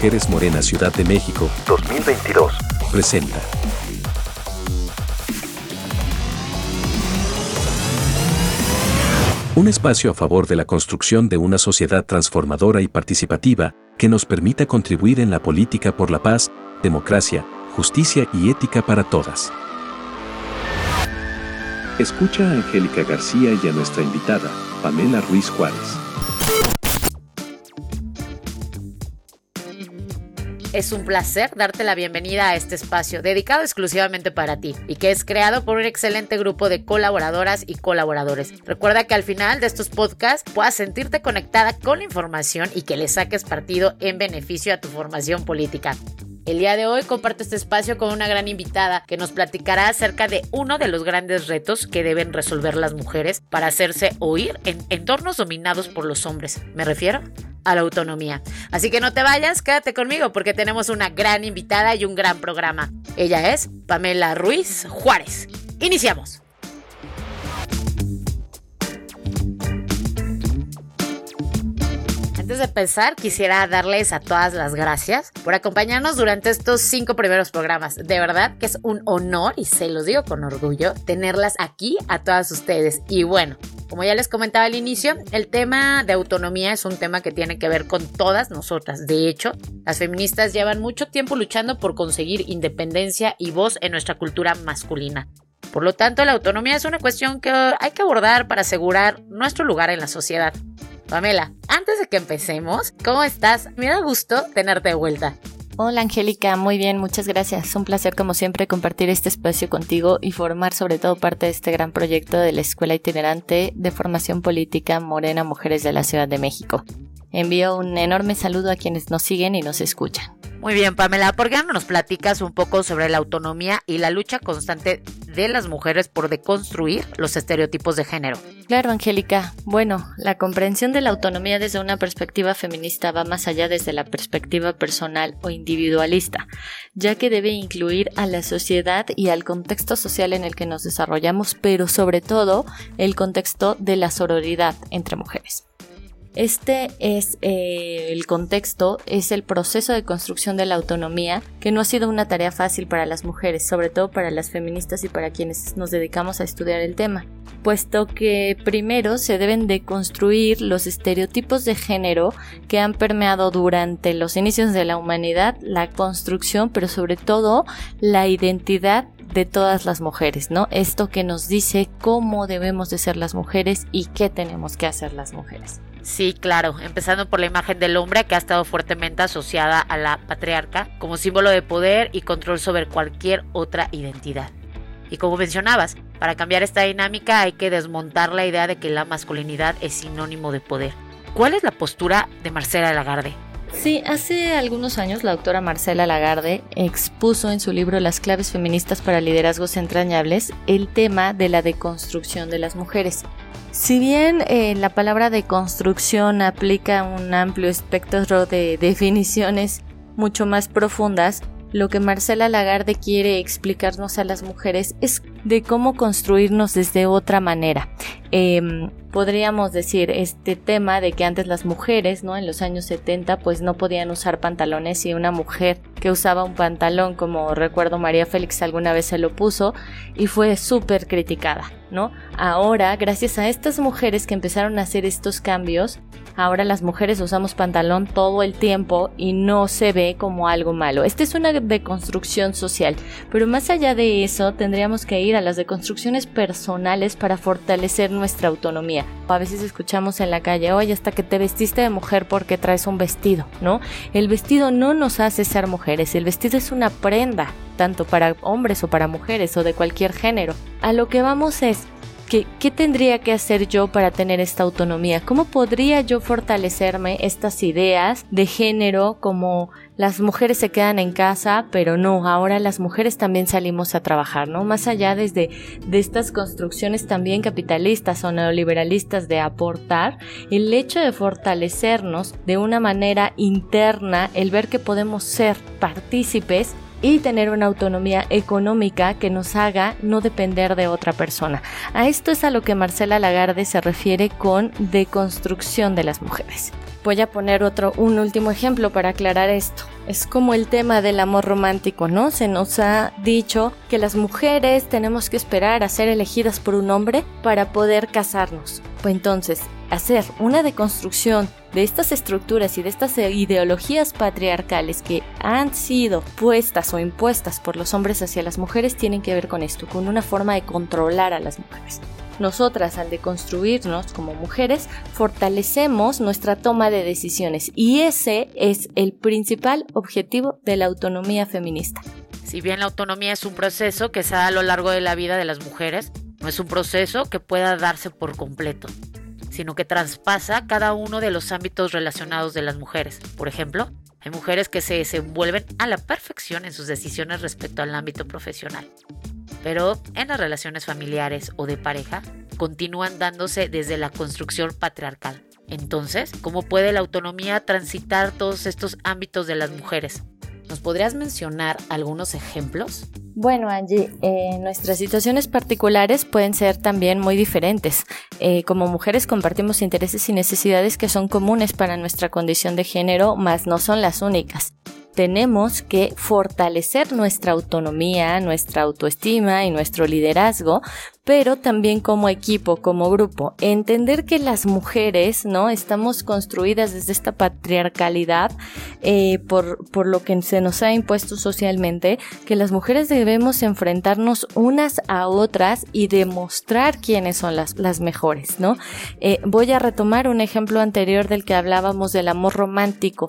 Mujeres Morena Ciudad de México 2022 presenta. Un espacio a favor de la construcción de una sociedad transformadora y participativa que nos permita contribuir en la política por la paz, democracia, justicia y ética para todas. Escucha a Angélica García y a nuestra invitada, Pamela Ruiz Juárez. Es un placer darte la bienvenida a este espacio dedicado exclusivamente para ti y que es creado por un excelente grupo de colaboradoras y colaboradores. Recuerda que al final de estos podcasts puedas sentirte conectada con la información y que le saques partido en beneficio a tu formación política. El día de hoy comparto este espacio con una gran invitada que nos platicará acerca de uno de los grandes retos que deben resolver las mujeres para hacerse oír en entornos dominados por los hombres. Me refiero a la autonomía. Así que no te vayas, quédate conmigo porque tenemos una gran invitada y un gran programa. Ella es Pamela Ruiz Juárez. Iniciamos. Antes de empezar, quisiera darles a todas las gracias por acompañarnos durante estos cinco primeros programas. De verdad que es un honor, y se los digo con orgullo, tenerlas aquí a todas ustedes. Y bueno, como ya les comentaba al inicio, el tema de autonomía es un tema que tiene que ver con todas nosotras. De hecho, las feministas llevan mucho tiempo luchando por conseguir independencia y voz en nuestra cultura masculina. Por lo tanto, la autonomía es una cuestión que hay que abordar para asegurar nuestro lugar en la sociedad. Pamela, antes de que empecemos, ¿cómo estás? Me da gusto tenerte de vuelta. Hola Angélica, muy bien, muchas gracias. Un placer como siempre compartir este espacio contigo y formar sobre todo parte de este gran proyecto de la Escuela Itinerante de Formación Política Morena Mujeres de la Ciudad de México. Envío un enorme saludo a quienes nos siguen y nos escuchan. Muy bien, Pamela, ¿por qué no nos platicas un poco sobre la autonomía y la lucha constante de las mujeres por deconstruir los estereotipos de género? Claro, Angélica. Bueno, la comprensión de la autonomía desde una perspectiva feminista va más allá desde la perspectiva personal o individualista, ya que debe incluir a la sociedad y al contexto social en el que nos desarrollamos, pero sobre todo el contexto de la sororidad entre mujeres. Este es eh, el contexto, es el proceso de construcción de la autonomía, que no ha sido una tarea fácil para las mujeres, sobre todo para las feministas y para quienes nos dedicamos a estudiar el tema, puesto que primero se deben de construir los estereotipos de género que han permeado durante los inicios de la humanidad, la construcción, pero sobre todo la identidad de todas las mujeres, ¿no? Esto que nos dice cómo debemos de ser las mujeres y qué tenemos que hacer las mujeres. Sí, claro, empezando por la imagen del hombre que ha estado fuertemente asociada a la patriarca como símbolo de poder y control sobre cualquier otra identidad. Y como mencionabas, para cambiar esta dinámica hay que desmontar la idea de que la masculinidad es sinónimo de poder. ¿Cuál es la postura de Marcela Lagarde? Sí, hace algunos años la doctora Marcela Lagarde expuso en su libro Las claves feministas para liderazgos entrañables el tema de la deconstrucción de las mujeres. Si bien eh, la palabra deconstrucción aplica un amplio espectro de definiciones mucho más profundas, lo que Marcela Lagarde quiere explicarnos a las mujeres es de cómo construirnos desde otra manera. Em, podríamos decir este tema de que antes las mujeres, ¿no? En los años 70 pues no podían usar pantalones y una mujer que usaba un pantalón, como recuerdo María Félix alguna vez se lo puso y fue súper criticada, ¿no? Ahora, gracias a estas mujeres que empezaron a hacer estos cambios, ahora las mujeres usamos pantalón todo el tiempo y no se ve como algo malo. Esta es una deconstrucción social, pero más allá de eso tendríamos que ir a las deconstrucciones personales para fortalecer nuestra autonomía. A veces escuchamos en la calle, oye, hasta que te vestiste de mujer porque traes un vestido, ¿no? El vestido no nos hace ser mujeres, el vestido es una prenda, tanto para hombres o para mujeres o de cualquier género. A lo que vamos es, ¿Qué, tendría que hacer yo para tener esta autonomía? ¿Cómo podría yo fortalecerme estas ideas de género como las mujeres se quedan en casa, pero no, ahora las mujeres también salimos a trabajar, ¿no? Más allá desde de estas construcciones también capitalistas o neoliberalistas de aportar, el hecho de fortalecernos de una manera interna, el ver que podemos ser partícipes y tener una autonomía económica que nos haga no depender de otra persona. A esto es a lo que Marcela Lagarde se refiere con deconstrucción de las mujeres. Voy a poner otro, un último ejemplo para aclarar esto. Es como el tema del amor romántico, ¿no? Se nos ha dicho que las mujeres tenemos que esperar a ser elegidas por un hombre para poder casarnos. Pues entonces, hacer una deconstrucción de estas estructuras y de estas ideologías patriarcales que han sido puestas o impuestas por los hombres hacia las mujeres tienen que ver con esto, con una forma de controlar a las mujeres. Nosotras al deconstruirnos como mujeres fortalecemos nuestra toma de decisiones y ese es el principal objetivo de la autonomía feminista. Si bien la autonomía es un proceso que se da a lo largo de la vida de las mujeres, no es un proceso que pueda darse por completo, sino que traspasa cada uno de los ámbitos relacionados de las mujeres. Por ejemplo, hay mujeres que se desenvuelven a la perfección en sus decisiones respecto al ámbito profesional pero en las relaciones familiares o de pareja continúan dándose desde la construcción patriarcal. Entonces, ¿cómo puede la autonomía transitar todos estos ámbitos de las mujeres? ¿Nos podrías mencionar algunos ejemplos? Bueno, Angie, eh, nuestras situaciones particulares pueden ser también muy diferentes. Eh, como mujeres compartimos intereses y necesidades que son comunes para nuestra condición de género, mas no son las únicas tenemos que fortalecer nuestra autonomía, nuestra autoestima y nuestro liderazgo, pero también como equipo, como grupo, entender que las mujeres, ¿no? Estamos construidas desde esta patriarcalidad eh, por, por lo que se nos ha impuesto socialmente, que las mujeres debemos enfrentarnos unas a otras y demostrar quiénes son las, las mejores, ¿no? Eh, voy a retomar un ejemplo anterior del que hablábamos del amor romántico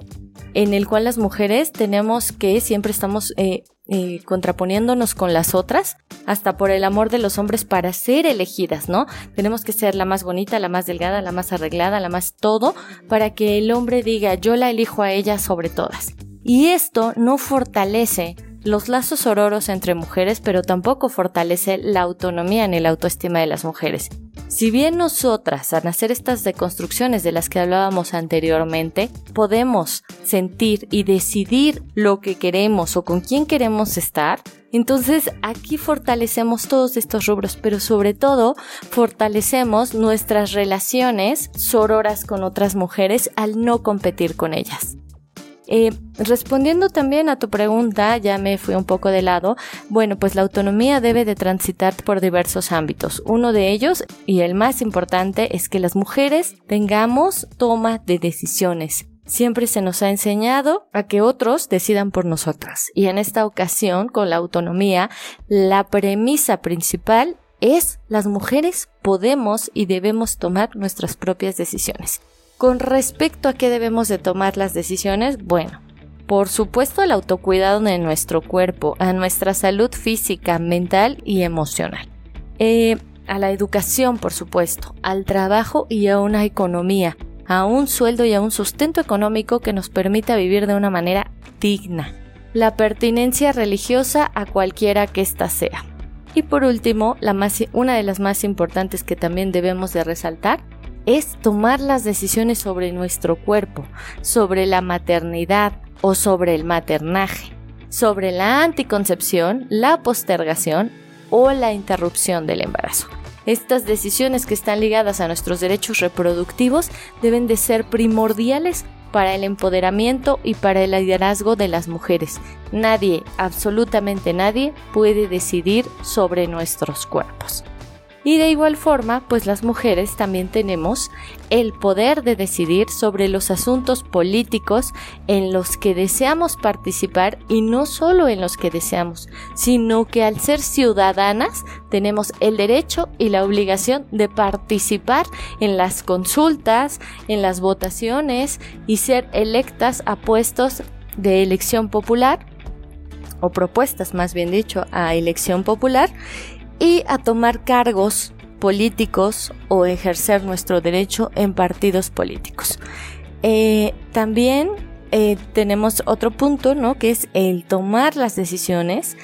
en el cual las mujeres tenemos que siempre estamos eh, eh, contraponiéndonos con las otras, hasta por el amor de los hombres para ser elegidas, ¿no? Tenemos que ser la más bonita, la más delgada, la más arreglada, la más todo, para que el hombre diga yo la elijo a ella sobre todas. Y esto no fortalece los lazos ororos entre mujeres, pero tampoco fortalece la autonomía ni la autoestima de las mujeres. Si bien nosotras, al hacer estas deconstrucciones de las que hablábamos anteriormente, podemos sentir y decidir lo que queremos o con quién queremos estar, entonces aquí fortalecemos todos estos rubros, pero sobre todo fortalecemos nuestras relaciones sororas con otras mujeres al no competir con ellas. Eh, respondiendo también a tu pregunta, ya me fui un poco de lado, bueno, pues la autonomía debe de transitar por diversos ámbitos. Uno de ellos, y el más importante, es que las mujeres tengamos toma de decisiones. Siempre se nos ha enseñado a que otros decidan por nosotras. Y en esta ocasión, con la autonomía, la premisa principal es las mujeres podemos y debemos tomar nuestras propias decisiones. Con respecto a qué debemos de tomar las decisiones, bueno, por supuesto el autocuidado de nuestro cuerpo, a nuestra salud física, mental y emocional. Eh, a la educación, por supuesto, al trabajo y a una economía, a un sueldo y a un sustento económico que nos permita vivir de una manera digna. La pertinencia religiosa a cualquiera que ésta sea. Y por último, una de las más importantes que también debemos de resaltar es tomar las decisiones sobre nuestro cuerpo, sobre la maternidad o sobre el maternaje, sobre la anticoncepción, la postergación o la interrupción del embarazo. Estas decisiones que están ligadas a nuestros derechos reproductivos deben de ser primordiales para el empoderamiento y para el liderazgo de las mujeres. Nadie, absolutamente nadie, puede decidir sobre nuestros cuerpos. Y de igual forma, pues las mujeres también tenemos el poder de decidir sobre los asuntos políticos en los que deseamos participar y no solo en los que deseamos, sino que al ser ciudadanas tenemos el derecho y la obligación de participar en las consultas, en las votaciones y ser electas a puestos de elección popular o propuestas más bien dicho a elección popular y a tomar cargos políticos o ejercer nuestro derecho en partidos políticos. Eh, también eh, tenemos otro punto, ¿no? Que es el tomar las decisiones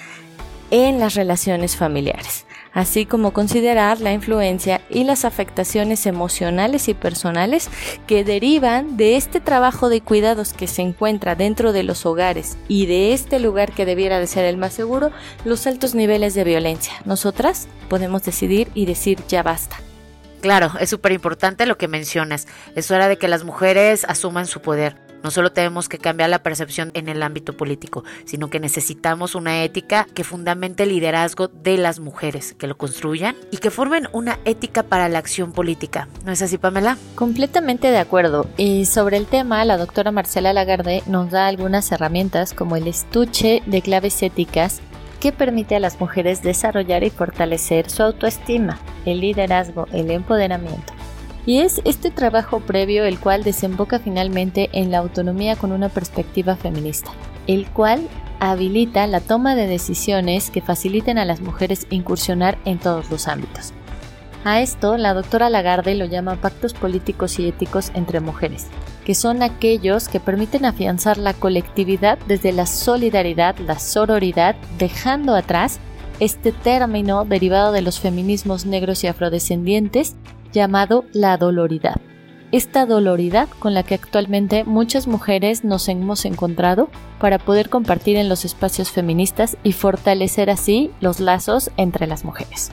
en las relaciones familiares. Así como considerar la influencia y las afectaciones emocionales y personales que derivan de este trabajo de cuidados que se encuentra dentro de los hogares y de este lugar que debiera de ser el más seguro, los altos niveles de violencia. Nosotras podemos decidir y decir ya basta. Claro, es súper importante lo que mencionas. Es hora de que las mujeres asuman su poder. No solo tenemos que cambiar la percepción en el ámbito político, sino que necesitamos una ética que fundamente el liderazgo de las mujeres, que lo construyan y que formen una ética para la acción política. ¿No es así, Pamela? Completamente de acuerdo. Y sobre el tema, la doctora Marcela Lagarde nos da algunas herramientas como el estuche de claves éticas que permite a las mujeres desarrollar y fortalecer su autoestima, el liderazgo, el empoderamiento y es este trabajo previo el cual desemboca finalmente en la autonomía con una perspectiva feminista, el cual habilita la toma de decisiones que faciliten a las mujeres incursionar en todos los ámbitos. A esto, la doctora Lagarde lo llama pactos políticos y éticos entre mujeres, que son aquellos que permiten afianzar la colectividad desde la solidaridad, la sororidad, dejando atrás este término derivado de los feminismos negros y afrodescendientes llamado la doloridad. Esta doloridad con la que actualmente muchas mujeres nos hemos encontrado para poder compartir en los espacios feministas y fortalecer así los lazos entre las mujeres.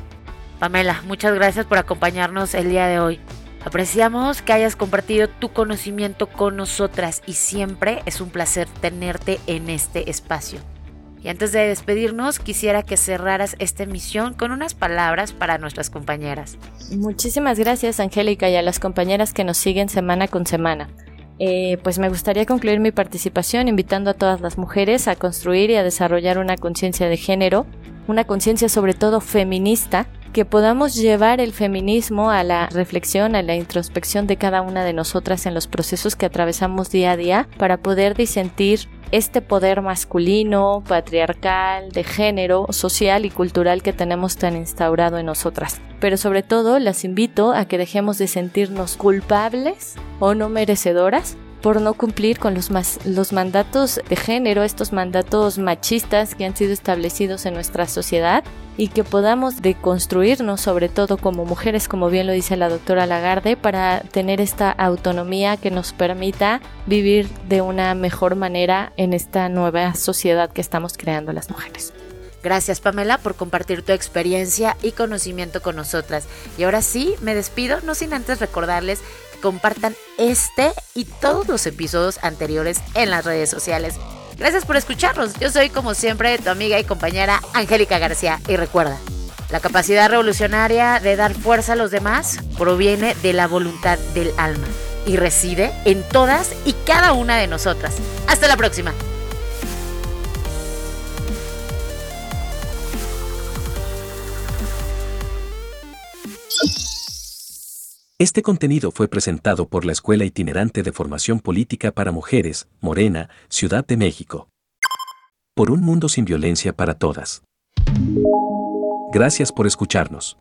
Pamela, muchas gracias por acompañarnos el día de hoy. Apreciamos que hayas compartido tu conocimiento con nosotras y siempre es un placer tenerte en este espacio. Y antes de despedirnos, quisiera que cerraras esta emisión con unas palabras para nuestras compañeras. Muchísimas gracias, Angélica, y a las compañeras que nos siguen semana con semana. Eh, pues me gustaría concluir mi participación invitando a todas las mujeres a construir y a desarrollar una conciencia de género, una conciencia sobre todo feminista, que podamos llevar el feminismo a la reflexión, a la introspección de cada una de nosotras en los procesos que atravesamos día a día para poder disentir este poder masculino, patriarcal, de género, social y cultural que tenemos tan instaurado en nosotras. Pero sobre todo las invito a que dejemos de sentirnos culpables o no merecedoras por no cumplir con los, los mandatos de género, estos mandatos machistas que han sido establecidos en nuestra sociedad y que podamos deconstruirnos sobre todo como mujeres, como bien lo dice la doctora Lagarde, para tener esta autonomía que nos permita vivir de una mejor manera en esta nueva sociedad que estamos creando las mujeres. Gracias Pamela por compartir tu experiencia y conocimiento con nosotras. Y ahora sí, me despido, no sin antes recordarles compartan este y todos los episodios anteriores en las redes sociales. Gracias por escucharnos. Yo soy como siempre tu amiga y compañera Angélica García. Y recuerda, la capacidad revolucionaria de dar fuerza a los demás proviene de la voluntad del alma y reside en todas y cada una de nosotras. Hasta la próxima. Este contenido fue presentado por la Escuela Itinerante de Formación Política para Mujeres, Morena, Ciudad de México. Por un mundo sin violencia para todas. Gracias por escucharnos.